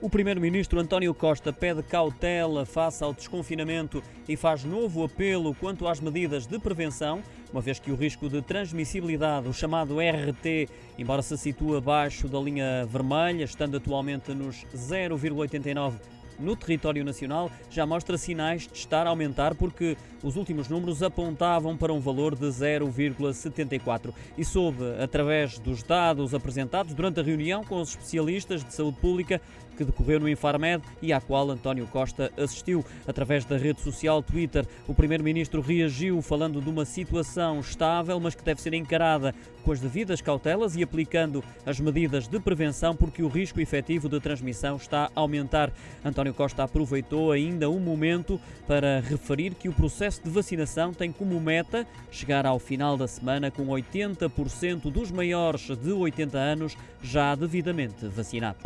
O primeiro-ministro António Costa pede cautela face ao desconfinamento e faz novo apelo quanto às medidas de prevenção, uma vez que o risco de transmissibilidade, o chamado RT, embora se situa abaixo da linha vermelha, estando atualmente nos 0,89 no território nacional já mostra sinais de estar a aumentar porque os últimos números apontavam para um valor de 0,74 e soube, através dos dados apresentados durante a reunião com os especialistas de saúde pública que decorreu no Infarmed e à qual António Costa assistiu. Através da rede social Twitter, o primeiro-ministro reagiu falando de uma situação estável, mas que deve ser encarada com as devidas cautelas e aplicando as medidas de prevenção porque o risco efetivo de transmissão está a aumentar. António António Costa aproveitou ainda um momento para referir que o processo de vacinação tem como meta chegar ao final da semana com 80% dos maiores de 80 anos já devidamente vacinados.